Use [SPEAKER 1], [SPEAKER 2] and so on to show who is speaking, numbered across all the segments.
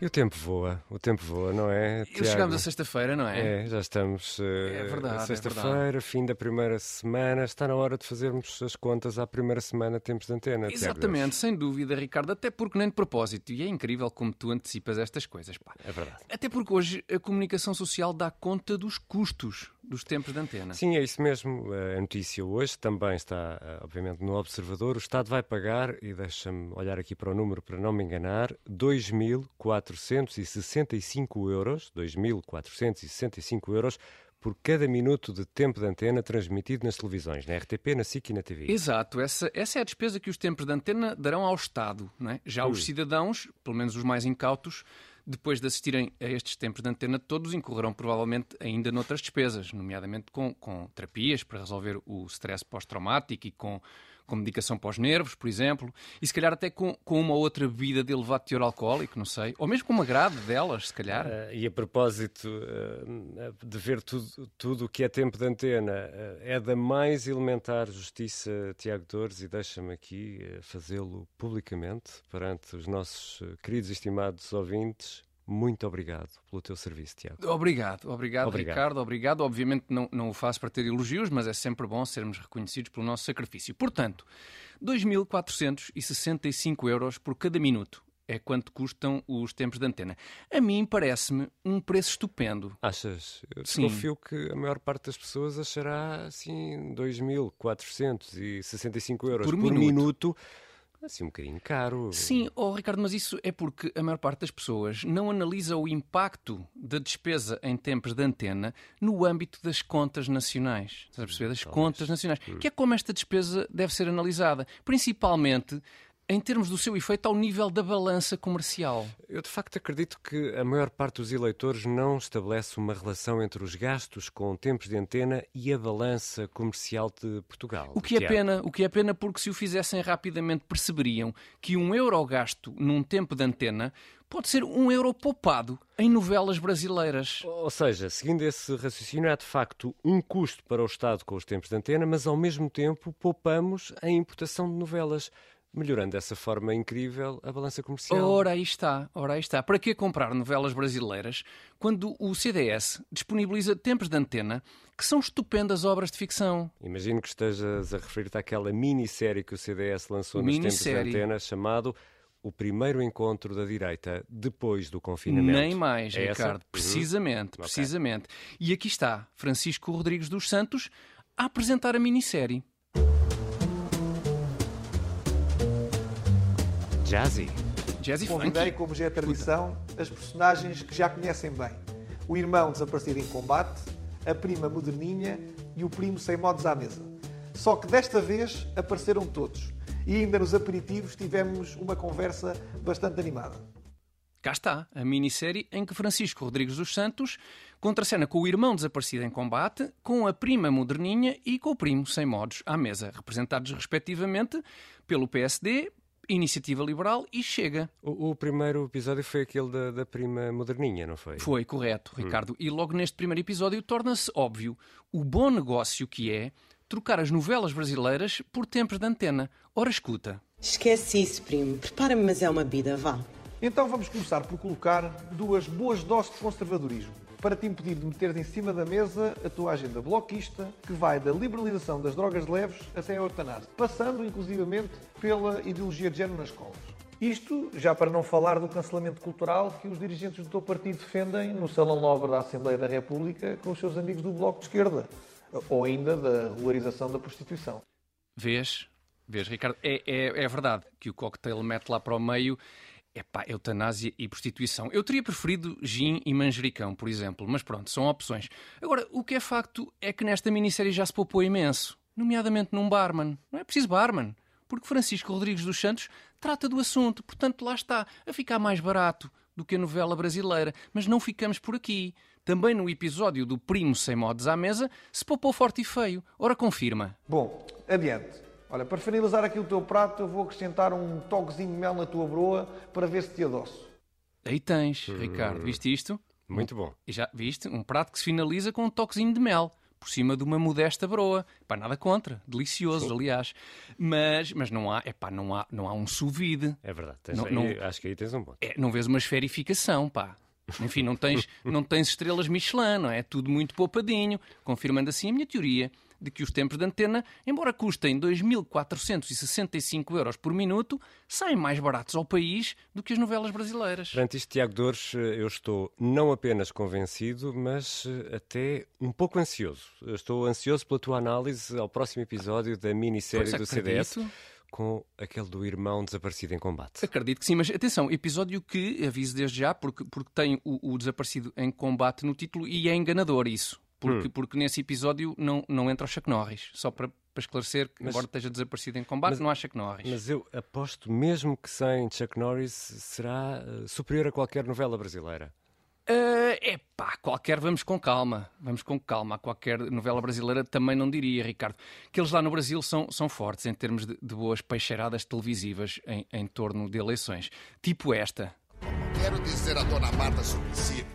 [SPEAKER 1] E o tempo voa, o tempo voa, não é?
[SPEAKER 2] E chegamos a sexta-feira, não é?
[SPEAKER 1] É, já estamos. Uh,
[SPEAKER 2] É verdade, é
[SPEAKER 1] Sexta-feira, fim da primeira semana. Está na hora de fazermos as contas à primeira semana, tempos de antena.
[SPEAKER 2] Exatamente, sem dúvida, Ricardo, até porque nem de propósito. E é incrível como tu antecipas estas coisas, pá.
[SPEAKER 1] É verdade.
[SPEAKER 2] Até porque hoje a comunicação social dá conta dos custos dos tempos de antena.
[SPEAKER 1] Sim, é isso mesmo. A notícia hoje também está, eh, obviamente, no Observador. O Estado vai pagar, e deixa-me olhar aqui para o número para não me enganar, 2.465 euros, 2.465 euros por cada minuto de tempo de antena transmitido nas televisões, na RTP, na SIC e na TV.
[SPEAKER 2] Exato, essa, essa é a despesa que os tempos de antena darão ao Estado. Não é? Já os cidadãos, pelo menos os mais incautos, depois de assistirem a estes tempos de antena, todos incorrerão provavelmente ainda noutras despesas, nomeadamente com, com terapias para resolver o stress pós-traumático e com, com medicação para os nervos, por exemplo, e se calhar até com, com uma outra bebida de elevado teor alcoólico, não sei, ou mesmo com uma grade delas, se calhar.
[SPEAKER 1] Ah, e a propósito ah, de ver tudo, o que é tempo de antena, ah, é da mais elementar justiça, Tiago Dores, e deixa-me aqui fazê-lo publicamente perante os nossos queridos e estimados ouvintes. Muito obrigado pelo teu serviço, Tiago.
[SPEAKER 2] Obrigado, obrigado,
[SPEAKER 1] Obrigado.
[SPEAKER 2] Ricardo, obrigado. Obviamente não, não o faço para ter elogios, mas é sempre bom sermos reconhecidos pelo nosso sacrifício. Portanto, 2.465 euros por cada minuto é quanto custam os tempos de antena. A mim parece-me um preço estupendo.
[SPEAKER 1] Achas? Eu
[SPEAKER 2] Sim.
[SPEAKER 1] desconfio que a maior parte das pessoas achará assim 2.465 euros
[SPEAKER 2] Por
[SPEAKER 1] por,
[SPEAKER 2] minuto.
[SPEAKER 1] minuto. Assim um bocadinho caro.
[SPEAKER 2] Sim, oh, Ricardo, mas isso é porque a maior parte das pessoas não analisa o impacto da despesa em tempos de antena no âmbito das contas nacionais. Estás a perceber? Das contas nacionais. Que é como esta despesa deve ser analisada. Principalmente em termos do seu efeito ao nível da balança comercial.
[SPEAKER 1] Eu de facto acredito que a maior parte dos eleitores não estabelece uma relação entre os gastos com tempos de antena e a balança comercial de Portugal.
[SPEAKER 2] O que é pena, o que é pena porque se o fizessem rapidamente perceberiam que um euro gasto num tempo de antena pode ser um euro poupado em novelas brasileiras.
[SPEAKER 1] Ou seja, seguindo esse raciocínio, há de facto um custo para o Estado com os tempos de antena, mas ao mesmo tempo poupamos a importação de novelas, melhorando dessa forma incrível a balança comercial.
[SPEAKER 2] Ora aí está, ora aí está. Para que comprar novelas brasileiras quando o CDS disponibiliza tempos de antena que são estupendas obras de ficção?
[SPEAKER 1] Imagino que estejas a referir-te àquela minissérie que o CDS lançou nos tempos de antena, chamado O Primeiro Encontro da Direita Depois do Confinamento.
[SPEAKER 2] Nem mais,
[SPEAKER 1] É essa?
[SPEAKER 2] Ricardo.
[SPEAKER 1] Uhum.
[SPEAKER 2] Precisamente, precisamente. E aqui está Francisco Rodrigues dos Santos a apresentar a minissérie.
[SPEAKER 1] Jazzy.
[SPEAKER 2] Jazzy
[SPEAKER 3] Convidei, como já é tradição, as personagens que já conhecem bem. O irmão desaparecido em combate, a prima moderninha e o primo sem modos à mesa. Só que desta vez apareceram todos. E ainda nos aperitivos tivemos uma conversa bastante animada.
[SPEAKER 2] Cá está, a minissérie em que Francisco Rodrigues dos Santos contracena com o irmão desaparecido em combate, com a prima moderninha e com o primo sem modos à mesa, representados respectivamente pelo PSD, Iniciativa Liberal e Chega.
[SPEAKER 1] O, o primeiro episódio foi aquele da, da prima moderninha, não foi?
[SPEAKER 2] Foi correto, Ricardo. E logo neste primeiro episódio torna-se óbvio o bom negócio que é trocar as novelas brasileiras por tempos de antena. Ora, escuta.
[SPEAKER 4] Esquece isso, primo. Prepara-me, mas é uma vida, vá.
[SPEAKER 3] Então vamos começar por colocar duas boas doses de conservadorismo para te impedir de meteres em cima da mesa a tua agenda bloquista, que vai da liberalização das drogas leves até a eutanásia, passando inclusivamente pela ideologia de género nas escolas. Isto já para não falar do cancelamento cultural que os dirigentes do teu partido defendem no Salão Nobre da Assembleia da República com os seus amigos do Bloco de Esquerda, ou ainda da regularização da prostituição.
[SPEAKER 2] Vês? Vês, Ricardo? É, é, é verdade que o cocktail mete lá para o meio é pá, eutanásia e prostituição. Eu teria preferido gin e manjericão, por exemplo, mas pronto, são opções. Agora, o que é facto é que nesta minissérie já se poupou imenso, nomeadamente num barman. Não é preciso barman, porque Francisco Rodrigues dos Santos trata do assunto, portanto lá está, a ficar mais barato do que a novela brasileira. Mas não ficamos por aqui. Também no episódio do Primo Sem Modos à Mesa se poupou forte e feio. Ora, confirma.
[SPEAKER 3] Bom, adiante. Olha, para finalizar aqui o teu prato, eu vou acrescentar um toquezinho de mel na tua broa para ver se te adoço.
[SPEAKER 2] Aí tens, Ricardo, viste isto?
[SPEAKER 1] Muito bom.
[SPEAKER 2] E já viste? Um prato que se finaliza com um toquezinho de mel. Por cima de uma modesta broa. Pá, nada contra. Delicioso, aliás. Mas, mas não há, epá, não há, não há um sous vide.
[SPEAKER 1] É verdade. Tens
[SPEAKER 2] Não-
[SPEAKER 1] aí-
[SPEAKER 2] não-
[SPEAKER 1] Acho que aí tens um ponto.
[SPEAKER 2] É, não vês uma esferificação, pá. Enfim, não tens, não tens estrelas Michelin, não é? Tudo muito poupadinho, confirmando assim a minha teoria de que os tempos de antena, embora custem 2.465 euros por minuto, saem mais baratos ao país do que as novelas brasileiras.
[SPEAKER 1] Perante isto, Tiago Dores, eh, eu estou não apenas convencido, mas eh, até um pouco ansioso. Eu estou ansioso pela tua análise ao próximo episódio da minissérie do CDS. Com aquele do irmão desaparecido em combate.
[SPEAKER 2] Acredito que sim, mas atenção, episódio que aviso desde já, porque, porque tem o, o desaparecido em combate no título e é enganador isso. Porque, porque nesse episódio não, não entra o Chuck Norris. Só para, para esclarecer, que,
[SPEAKER 1] Mas-
[SPEAKER 2] epora esteja desaparecido em combate,
[SPEAKER 1] mas-
[SPEAKER 2] não há Chuck Norris.
[SPEAKER 1] Mas eu aposto mesmo que sem Chuck Norris será eh, superior a qualquer novela brasileira.
[SPEAKER 2] É epá, qualquer vamos com calma. Vamos com calma. A qualquer novela brasileira também não diria, Ricardo. Que eles lá no Brasil são, são fortes em termos de, de boas peixeiradas televisivas em, em torno de eleições. Tipo esta.
[SPEAKER 5] Quero dizer à dona Marta Suplicy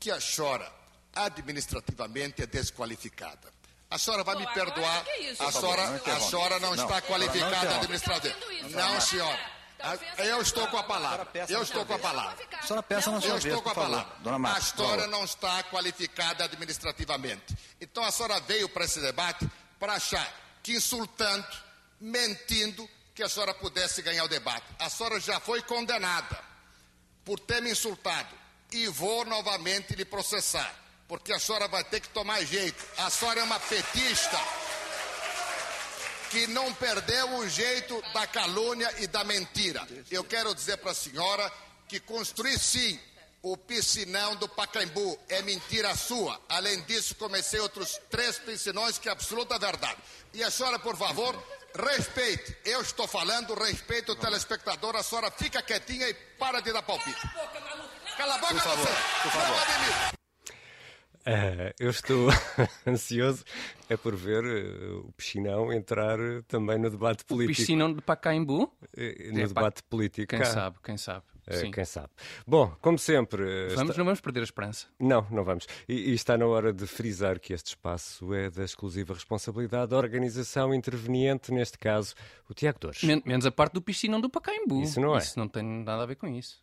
[SPEAKER 5] que a senhora administrativamente é desqualificada. A senhora vai
[SPEAKER 6] Pô,
[SPEAKER 5] me perdoar.
[SPEAKER 6] que é isso?
[SPEAKER 5] A senhora,
[SPEAKER 7] não
[SPEAKER 5] a senhora não,
[SPEAKER 7] Não,
[SPEAKER 5] está qualificada administrativamente. Não, senhora.
[SPEAKER 6] Tá
[SPEAKER 5] A-
[SPEAKER 6] ofensa
[SPEAKER 5] Eu estou com a palavra. Eu estou com a palavra.
[SPEAKER 7] A senhora peça na sua
[SPEAKER 5] Eu estou com a palavra.
[SPEAKER 7] Dona Marta,
[SPEAKER 5] a história não está qualificada administrativamente. Então a senhora veio para esse debate para achar que insultando, mentindo, que a senhora pudesse ganhar o debate. A senhora já foi condenada por ter me insultado e vou novamente lhe processar, porque a senhora vai ter que tomar jeito. A senhora é uma petista que não perdeu o jeito da calúnia e da mentira. Eu quero dizer para a senhora que construir sim o piscinão do Pacaembu é mentira sua. Além disso, comecei outros três piscinões que é absoluta verdade. E a senhora, por favor, respeite. Eu estou falando, respeite o telespectador. A senhora fica quietinha e para de dar palpite. Cala a boca,
[SPEAKER 7] Por favor,
[SPEAKER 5] você.
[SPEAKER 7] por favor.
[SPEAKER 1] Ah, eu estou ansioso é por ver eh, o piscinão entrar eh, também no debate político.
[SPEAKER 2] Piscinão de Pacaembu?
[SPEAKER 1] Eh, no
[SPEAKER 2] É,
[SPEAKER 1] debate político.
[SPEAKER 2] Quem sabe, quem sabe.
[SPEAKER 1] Quem sabe. Bom, como sempre.
[SPEAKER 2] Vamos,
[SPEAKER 1] está-
[SPEAKER 2] não vamos perder a esperança.
[SPEAKER 1] Não, não vamos. E, e está na hora de frisar que este espaço é da exclusiva responsabilidade da organização interveniente, neste caso, o Tiago Dores.
[SPEAKER 2] Men- menos a parte do piscinão do Pacaembu.
[SPEAKER 1] Isso não é.
[SPEAKER 2] Isso não tem nada a ver com isso.